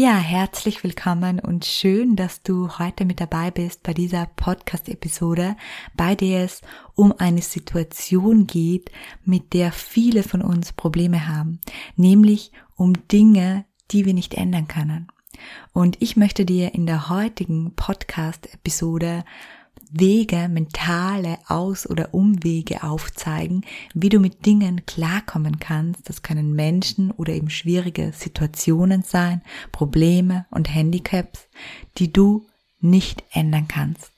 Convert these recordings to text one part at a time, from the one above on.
Ja, herzlich willkommen und schön, dass du heute mit dabei bist bei dieser Podcast-Episode, bei der es um eine Situation geht, mit der viele von uns Probleme haben, nämlich um Dinge, die wir nicht ändern können. Und ich möchte dir in der heutigen Podcast-Episode Wege, mentale Aus- oder Umwege aufzeigen, wie du mit Dingen klarkommen kannst. Das können Menschen oder eben schwierige Situationen sein, Probleme und Handicaps, die du nicht ändern kannst.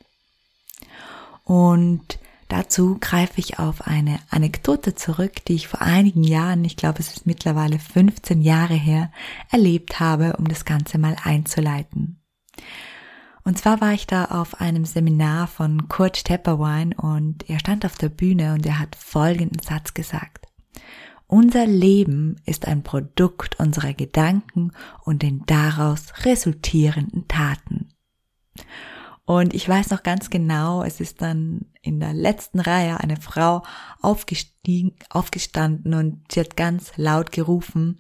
Und dazu greife ich auf eine Anekdote zurück, die ich vor einigen Jahren, ich glaube es ist mittlerweile 15 Jahre her, erlebt habe, um das Ganze mal einzuleiten. Und zwar war ich da auf einem Seminar von Kurt Tepperwein und er stand auf der Bühne und er hat folgenden Satz gesagt. Unser Leben ist ein Produkt unserer Gedanken und den daraus resultierenden Taten. Und ich weiß noch ganz genau, es ist dann in der letzten Reihe eine Frau aufgestiegen, aufgestanden und sie hat ganz laut gerufen,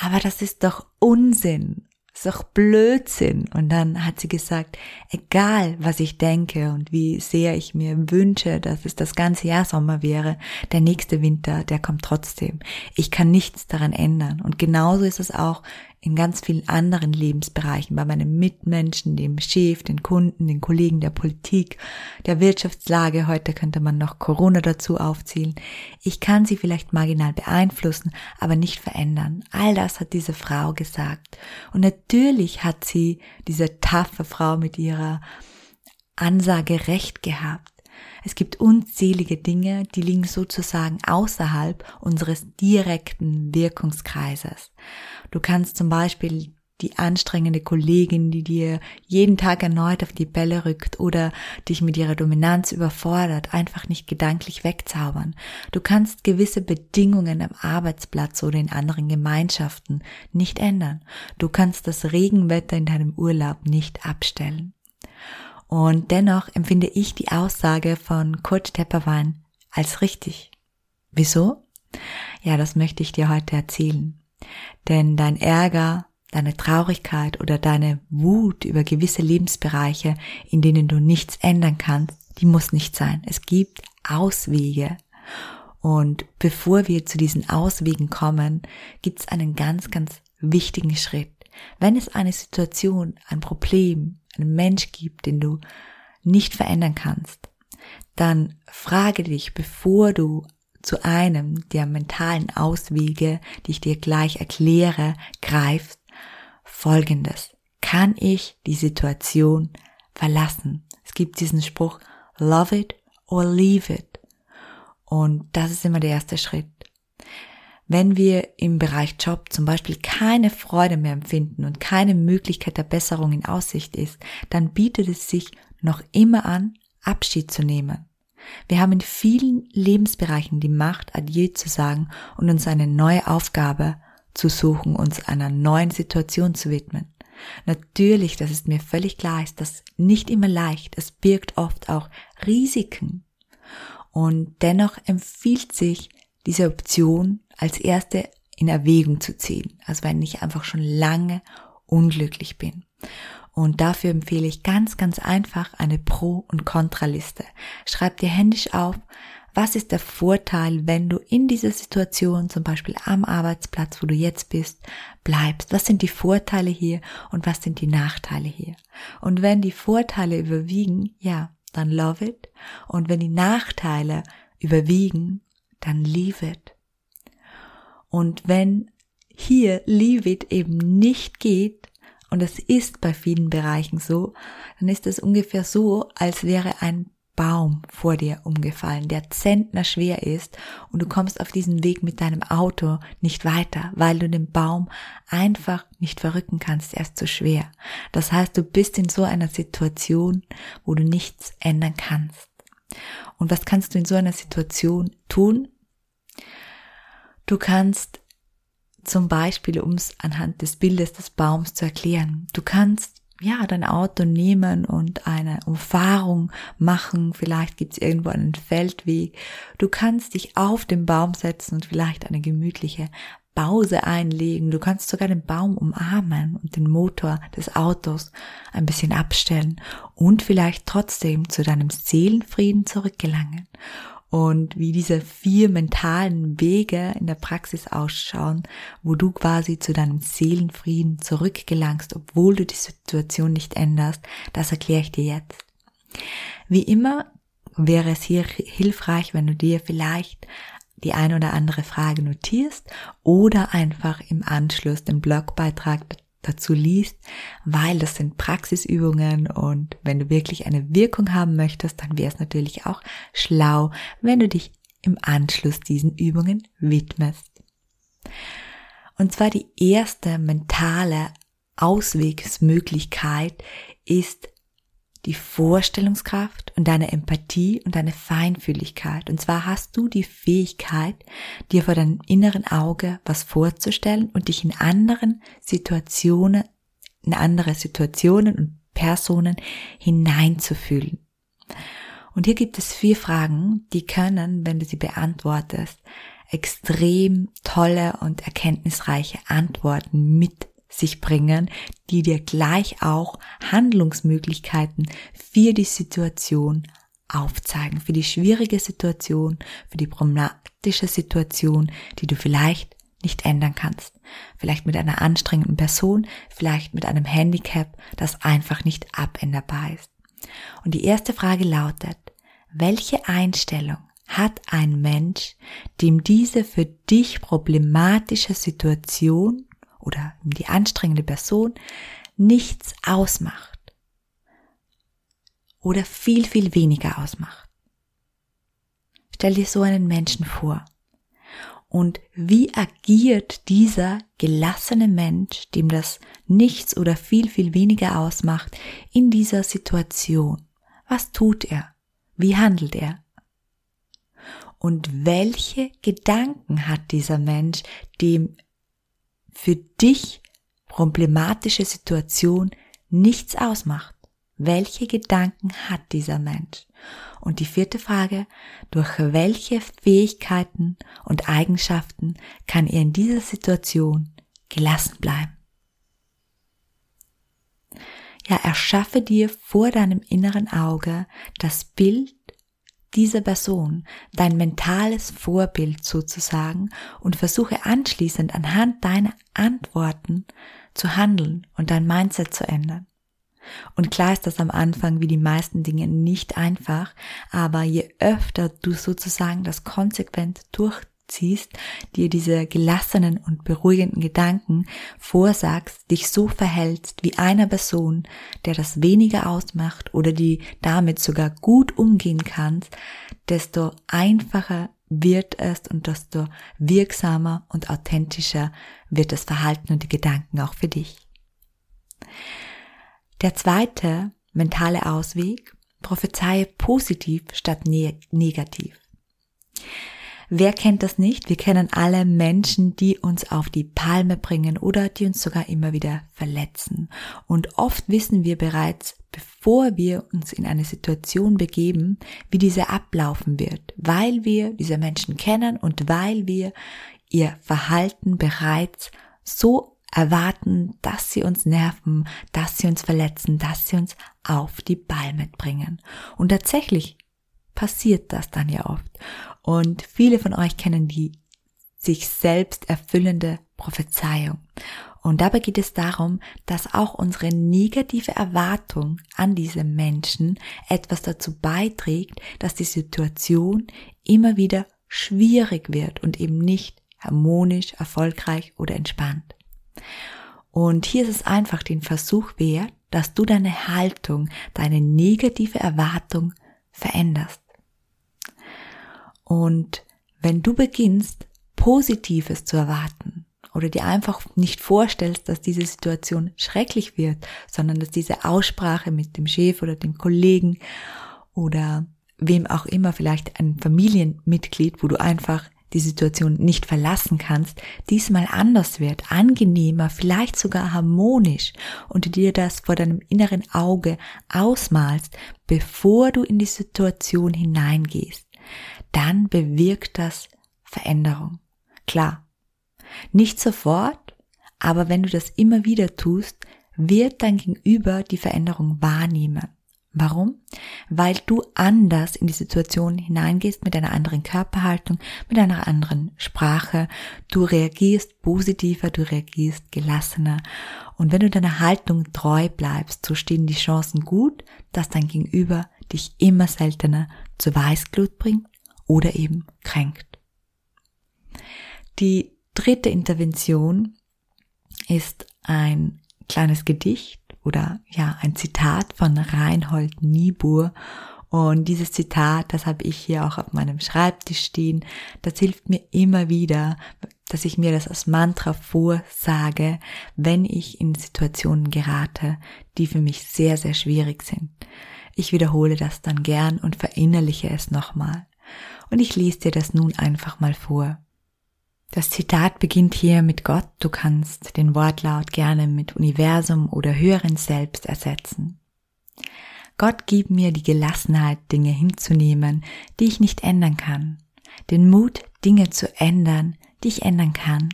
aber das ist doch Unsinn ist doch Blödsinn. Und dann hat sie gesagt, egal was ich denke und wie sehr ich mir wünsche, dass es das ganze Jahr Sommer wäre, der nächste Winter, der kommt trotzdem. Ich kann nichts daran ändern. Und genauso ist es auch in ganz vielen anderen Lebensbereichen, bei meinen Mitmenschen, dem Chef, den Kunden, den Kollegen der Politik, der Wirtschaftslage, heute könnte man noch Corona dazu aufzählen. Ich kann sie vielleicht marginal beeinflussen, aber nicht verändern. All das hat diese Frau gesagt. Und natürlich hat sie, diese taffe Frau mit ihrer Ansage recht gehabt. Es gibt unzählige Dinge, die liegen sozusagen außerhalb unseres direkten Wirkungskreises. Du kannst zum Beispiel die anstrengende Kollegin, die dir jeden Tag erneut auf die Bälle rückt oder dich mit ihrer Dominanz überfordert, einfach nicht gedanklich wegzaubern. Du kannst gewisse Bedingungen am Arbeitsplatz oder in anderen Gemeinschaften nicht ändern. Du kannst das Regenwetter in deinem Urlaub nicht abstellen. Und dennoch empfinde ich die Aussage von Kurt Tepperwein als richtig. Wieso? Ja, das möchte ich dir heute erzählen. Denn dein Ärger, deine Traurigkeit oder deine Wut über gewisse Lebensbereiche, in denen du nichts ändern kannst, die muss nicht sein. Es gibt Auswege. Und bevor wir zu diesen Auswegen kommen, gibt es einen ganz, ganz wichtigen Schritt. Wenn es eine Situation, ein Problem, einen Mensch gibt, den du nicht verändern kannst, dann frage dich, bevor du zu einem der mentalen Auswege, die ich dir gleich erkläre, greifst, folgendes. Kann ich die Situation verlassen? Es gibt diesen Spruch, love it or leave it. Und das ist immer der erste Schritt. Wenn wir im Bereich Job zum Beispiel keine Freude mehr empfinden und keine Möglichkeit der Besserung in Aussicht ist, dann bietet es sich noch immer an, Abschied zu nehmen. Wir haben in vielen Lebensbereichen die Macht, Adieu zu sagen und uns eine neue Aufgabe zu suchen, uns einer neuen Situation zu widmen. Natürlich, das ist mir völlig klar, ist das nicht immer leicht. Es birgt oft auch Risiken. Und dennoch empfiehlt sich diese Option als erste in Erwägung zu ziehen. Also wenn ich einfach schon lange unglücklich bin. Und dafür empfehle ich ganz, ganz einfach eine Pro- und Kontraliste. Schreib dir händisch auf, was ist der Vorteil, wenn du in dieser Situation, zum Beispiel am Arbeitsplatz, wo du jetzt bist, bleibst? Was sind die Vorteile hier und was sind die Nachteile hier? Und wenn die Vorteile überwiegen, ja, dann love it. Und wenn die Nachteile überwiegen, dann leave it. Und wenn hier leave it eben nicht geht, und es ist bei vielen Bereichen so, dann ist es ungefähr so, als wäre ein Baum vor dir umgefallen, der Zentner schwer ist und du kommst auf diesen Weg mit deinem Auto nicht weiter, weil du den Baum einfach nicht verrücken kannst, er ist zu schwer. Das heißt, du bist in so einer Situation, wo du nichts ändern kannst. Und was kannst du in so einer Situation tun? Du kannst zum Beispiel, um es anhand des Bildes des Baums zu erklären, du kannst ja, dein Auto nehmen und eine Umfahrung machen. Vielleicht gibt's irgendwo einen Feldweg. Du kannst dich auf den Baum setzen und vielleicht eine gemütliche Pause einlegen. Du kannst sogar den Baum umarmen und den Motor des Autos ein bisschen abstellen und vielleicht trotzdem zu deinem Seelenfrieden zurückgelangen und wie diese vier mentalen Wege in der Praxis ausschauen, wo du quasi zu deinem Seelenfrieden zurückgelangst, obwohl du die Situation nicht änderst, das erkläre ich dir jetzt. Wie immer wäre es hier hilfreich, wenn du dir vielleicht die ein oder andere Frage notierst oder einfach im Anschluss den Blogbeitrag dazu liest, weil das sind Praxisübungen und wenn du wirklich eine Wirkung haben möchtest, dann wäre es natürlich auch schlau, wenn du dich im Anschluss diesen Übungen widmest. Und zwar die erste mentale Auswegsmöglichkeit ist die Vorstellungskraft und deine Empathie und deine Feinfühligkeit. Und zwar hast du die Fähigkeit, dir vor deinem inneren Auge was vorzustellen und dich in anderen Situationen, in andere Situationen und Personen hineinzufühlen. Und hier gibt es vier Fragen, die können, wenn du sie beantwortest, extrem tolle und erkenntnisreiche Antworten mit sich bringen, die dir gleich auch Handlungsmöglichkeiten für die Situation aufzeigen, für die schwierige Situation, für die problematische Situation, die du vielleicht nicht ändern kannst. Vielleicht mit einer anstrengenden Person, vielleicht mit einem Handicap, das einfach nicht abänderbar ist. Und die erste Frage lautet, welche Einstellung hat ein Mensch, dem diese für dich problematische Situation oder die anstrengende Person nichts ausmacht oder viel, viel weniger ausmacht. Stell dir so einen Menschen vor. Und wie agiert dieser gelassene Mensch, dem das nichts oder viel, viel weniger ausmacht, in dieser Situation? Was tut er? Wie handelt er? Und welche Gedanken hat dieser Mensch, dem für dich problematische Situation nichts ausmacht. Welche Gedanken hat dieser Mensch? Und die vierte Frage, durch welche Fähigkeiten und Eigenschaften kann er in dieser Situation gelassen bleiben? Ja, erschaffe dir vor deinem inneren Auge das Bild dieser Person, dein mentales Vorbild sozusagen und versuche anschließend anhand deiner Antworten zu handeln und dein Mindset zu ändern. Und klar ist das am Anfang wie die meisten Dinge nicht einfach, aber je öfter du sozusagen das konsequent durch ziehst, dir diese gelassenen und beruhigenden Gedanken vorsagst, dich so verhältst wie einer Person, der das weniger ausmacht oder die damit sogar gut umgehen kannst, desto einfacher wird es und desto wirksamer und authentischer wird das Verhalten und die Gedanken auch für dich. Der zweite mentale Ausweg, prophezeie positiv statt negativ. Wer kennt das nicht? Wir kennen alle Menschen, die uns auf die Palme bringen oder die uns sogar immer wieder verletzen. Und oft wissen wir bereits, bevor wir uns in eine Situation begeben, wie diese ablaufen wird, weil wir diese Menschen kennen und weil wir ihr Verhalten bereits so erwarten, dass sie uns nerven, dass sie uns verletzen, dass sie uns auf die Palme bringen. Und tatsächlich passiert das dann ja oft. Und viele von euch kennen die sich selbst erfüllende Prophezeiung. Und dabei geht es darum, dass auch unsere negative Erwartung an diese Menschen etwas dazu beiträgt, dass die Situation immer wieder schwierig wird und eben nicht harmonisch, erfolgreich oder entspannt. Und hier ist es einfach den Versuch wert, dass du deine Haltung, deine negative Erwartung veränderst. Und wenn du beginnst, Positives zu erwarten oder dir einfach nicht vorstellst, dass diese Situation schrecklich wird, sondern dass diese Aussprache mit dem Chef oder dem Kollegen oder wem auch immer, vielleicht ein Familienmitglied, wo du einfach die Situation nicht verlassen kannst, diesmal anders wird, angenehmer, vielleicht sogar harmonisch und dir das vor deinem inneren Auge ausmalst, bevor du in die Situation hineingehst, dann bewirkt das Veränderung. Klar, nicht sofort, aber wenn du das immer wieder tust, wird dein Gegenüber die Veränderung wahrnehmen. Warum? Weil du anders in die Situation hineingehst mit einer anderen Körperhaltung, mit einer anderen Sprache. Du reagierst positiver, du reagierst gelassener. Und wenn du deiner Haltung treu bleibst, so stehen die Chancen gut, dass dein Gegenüber dich immer seltener zu Weißglut bringt oder eben kränkt. Die dritte Intervention ist ein kleines Gedicht oder ja, ein Zitat von Reinhold Niebuhr. Und dieses Zitat, das habe ich hier auch auf meinem Schreibtisch stehen, das hilft mir immer wieder, dass ich mir das als Mantra vorsage, wenn ich in Situationen gerate, die für mich sehr, sehr schwierig sind. Ich wiederhole das dann gern und verinnerliche es nochmal. Und ich lese dir das nun einfach mal vor. Das Zitat beginnt hier mit Gott, du kannst den Wortlaut gerne mit Universum oder höheren Selbst ersetzen. Gott gib mir die Gelassenheit, Dinge hinzunehmen, die ich nicht ändern kann, den Mut, Dinge zu ändern, die ich ändern kann,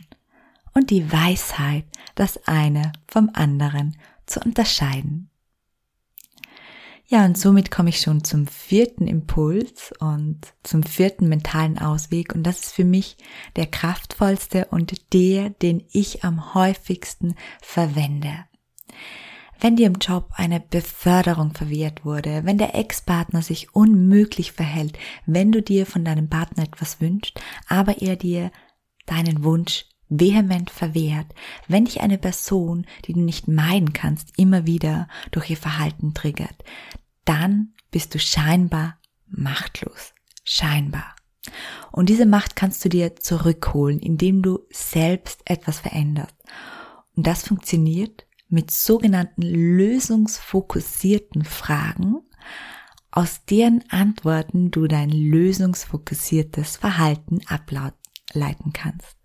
und die Weisheit, das eine vom anderen zu unterscheiden. Ja, und somit komme ich schon zum vierten Impuls und zum vierten mentalen Ausweg. Und das ist für mich der kraftvollste und der, den ich am häufigsten verwende. Wenn dir im Job eine Beförderung verwehrt wurde, wenn der Ex-Partner sich unmöglich verhält, wenn du dir von deinem Partner etwas wünschst, aber er dir deinen Wunsch vehement verwehrt, wenn dich eine Person, die du nicht meiden kannst, immer wieder durch ihr Verhalten triggert, dann bist du scheinbar machtlos. Scheinbar. Und diese Macht kannst du dir zurückholen, indem du selbst etwas veränderst. Und das funktioniert mit sogenannten lösungsfokussierten Fragen, aus deren Antworten du dein lösungsfokussiertes Verhalten ableiten kannst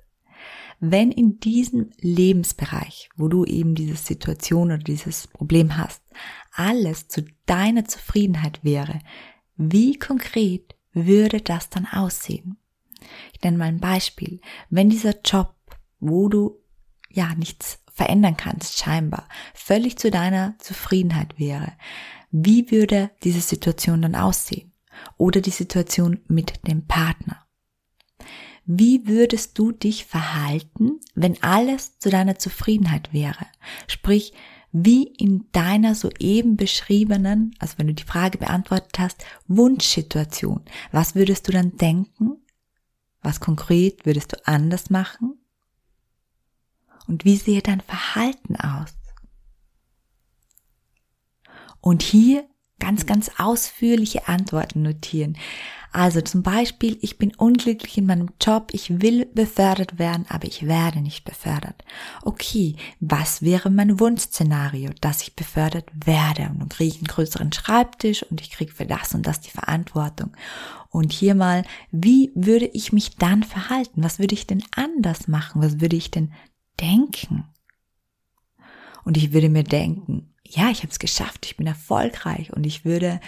wenn in diesem Lebensbereich, wo du eben diese Situation oder dieses Problem hast, alles zu deiner Zufriedenheit wäre, wie konkret würde das dann aussehen? Ich nenne mal ein Beispiel. Wenn dieser Job, wo du ja nichts verändern kannst, scheinbar, völlig zu deiner Zufriedenheit wäre, wie würde diese Situation dann aussehen? Oder die Situation mit dem Partner? Wie würdest du dich verhalten, wenn alles zu deiner Zufriedenheit wäre? Sprich, wie in deiner soeben beschriebenen, also wenn du die Frage beantwortet hast, Wunschsituation. Was würdest du dann denken? Was konkret würdest du anders machen? Und wie sehe dein Verhalten aus? Und hier ganz, ganz ausführliche Antworten notieren. Also zum Beispiel, ich bin unglücklich in meinem Job, ich will befördert werden, aber ich werde nicht befördert. Okay, was wäre mein Wunschszenario, dass ich befördert werde? Und dann kriege ich einen größeren Schreibtisch und ich kriege für das und das die Verantwortung. Und hier mal, wie würde ich mich dann verhalten? Was würde ich denn anders machen? Was würde ich denn denken? Und ich würde mir denken, ja, ich habe es geschafft, ich bin erfolgreich und ich würde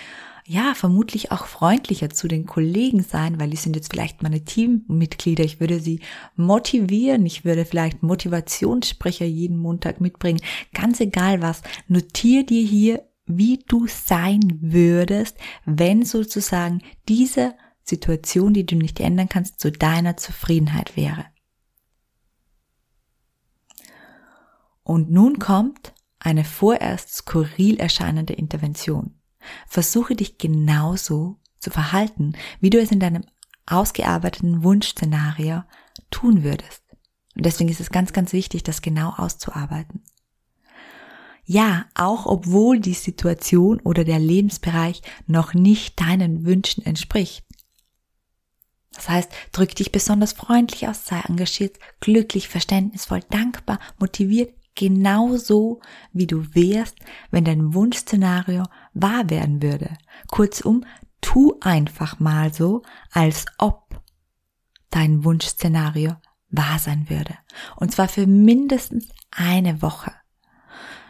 ja, vermutlich auch freundlicher zu den Kollegen sein, weil die sind jetzt vielleicht meine Teammitglieder. Ich würde sie motivieren. Ich würde vielleicht Motivationssprecher jeden Montag mitbringen. Ganz egal was. Notier dir hier, wie du sein würdest, wenn sozusagen diese Situation, die du nicht ändern kannst, zu deiner Zufriedenheit wäre. Und nun kommt eine vorerst skurril erscheinende Intervention. Versuche dich genauso zu verhalten, wie du es in deinem ausgearbeiteten Wunschszenario tun würdest. Und deswegen ist es ganz, ganz wichtig, das genau auszuarbeiten. Ja, auch obwohl die Situation oder der Lebensbereich noch nicht deinen Wünschen entspricht. Das heißt, drück dich besonders freundlich aus, sei engagiert, glücklich, verständnisvoll, dankbar, motiviert, genauso wie du wärst, wenn dein Wunschszenario wahr werden würde. Kurzum, tu einfach mal so, als ob dein Wunschszenario wahr sein würde. Und zwar für mindestens eine Woche.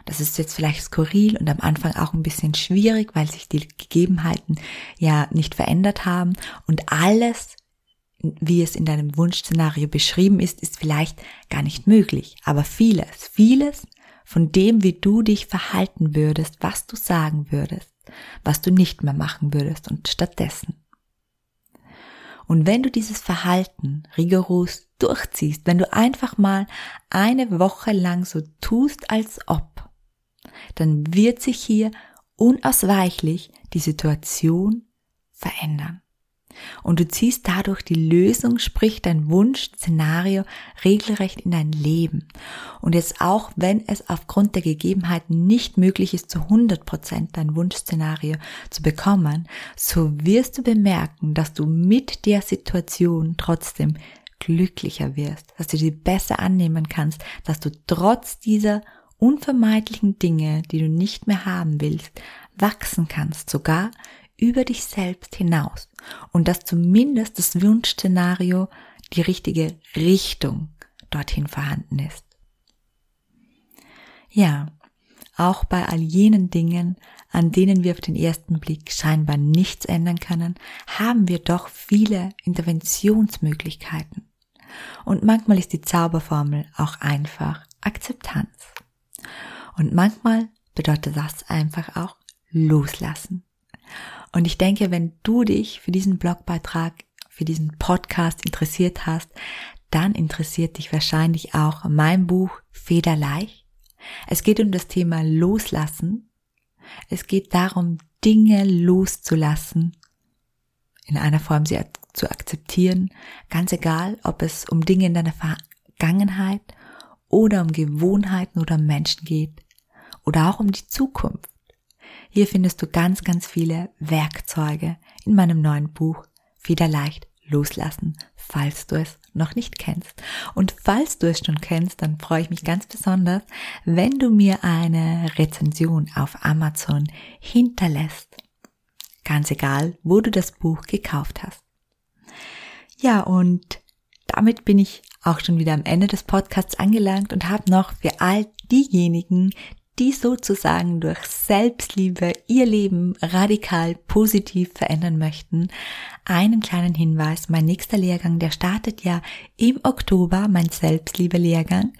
Das ist jetzt vielleicht skurril und am Anfang auch ein bisschen schwierig, weil sich die Gegebenheiten ja nicht verändert haben und alles wie es in deinem Wunschszenario beschrieben ist, ist vielleicht gar nicht möglich. Aber vieles, vieles von dem, wie du dich verhalten würdest, was du sagen würdest, was du nicht mehr machen würdest und stattdessen. Und wenn du dieses Verhalten rigoros durchziehst, wenn du einfach mal eine Woche lang so tust, als ob, dann wird sich hier unausweichlich die Situation verändern. Und du ziehst dadurch die Lösung, sprich dein Wunsch-Szenario regelrecht in dein Leben. Und jetzt auch, wenn es aufgrund der Gegebenheiten nicht möglich ist, zu 100 Prozent dein Wunsch-Szenario zu bekommen, so wirst du bemerken, dass du mit der Situation trotzdem glücklicher wirst, dass du sie besser annehmen kannst, dass du trotz dieser unvermeidlichen Dinge, die du nicht mehr haben willst, wachsen kannst, sogar über dich selbst hinaus und dass zumindest das Wunschszenario die richtige Richtung dorthin vorhanden ist. Ja, auch bei all jenen Dingen, an denen wir auf den ersten Blick scheinbar nichts ändern können, haben wir doch viele Interventionsmöglichkeiten. Und manchmal ist die Zauberformel auch einfach Akzeptanz. Und manchmal bedeutet das einfach auch loslassen. Und ich denke, wenn du dich für diesen Blogbeitrag, für diesen Podcast interessiert hast, dann interessiert dich wahrscheinlich auch mein Buch Federleicht. Es geht um das Thema Loslassen. Es geht darum, Dinge loszulassen, in einer Form sie zu akzeptieren, ganz egal, ob es um Dinge in deiner Vergangenheit oder um Gewohnheiten oder Menschen geht oder auch um die Zukunft. Hier findest du ganz, ganz viele Werkzeuge in meinem neuen Buch Federleicht loslassen, falls du es noch nicht kennst. Und falls du es schon kennst, dann freue ich mich ganz besonders, wenn du mir eine Rezension auf Amazon hinterlässt. Ganz egal, wo du das Buch gekauft hast. Ja, und damit bin ich auch schon wieder am Ende des Podcasts angelangt und habe noch für all diejenigen, die sozusagen durch Selbstliebe ihr Leben radikal positiv verändern möchten, einen kleinen Hinweis. Mein nächster Lehrgang, der startet ja im Oktober, mein Selbstliebe-Lehrgang.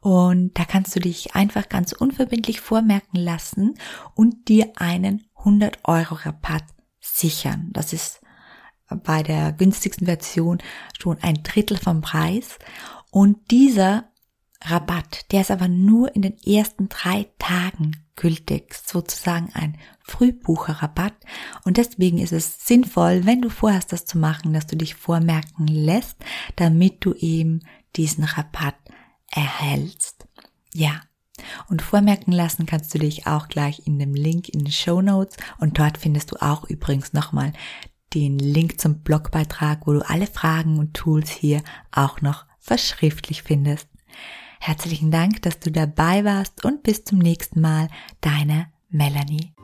Und da kannst du dich einfach ganz unverbindlich vormerken lassen und dir einen 100 Euro Rabatt sichern. Das ist bei der günstigsten Version schon ein Drittel vom Preis. Und dieser Rabatt, der ist aber nur in den ersten drei Tagen gültig, sozusagen ein Frühbucherrabatt. Und deswegen ist es sinnvoll, wenn du vorhast, das zu machen, dass du dich vormerken lässt, damit du eben diesen Rabatt erhältst. Ja. Und vormerken lassen kannst du dich auch gleich in dem Link in den Show Notes und dort findest du auch übrigens nochmal den Link zum Blogbeitrag, wo du alle Fragen und Tools hier auch noch verschriftlich findest. Herzlichen Dank, dass du dabei warst und bis zum nächsten Mal, deine Melanie.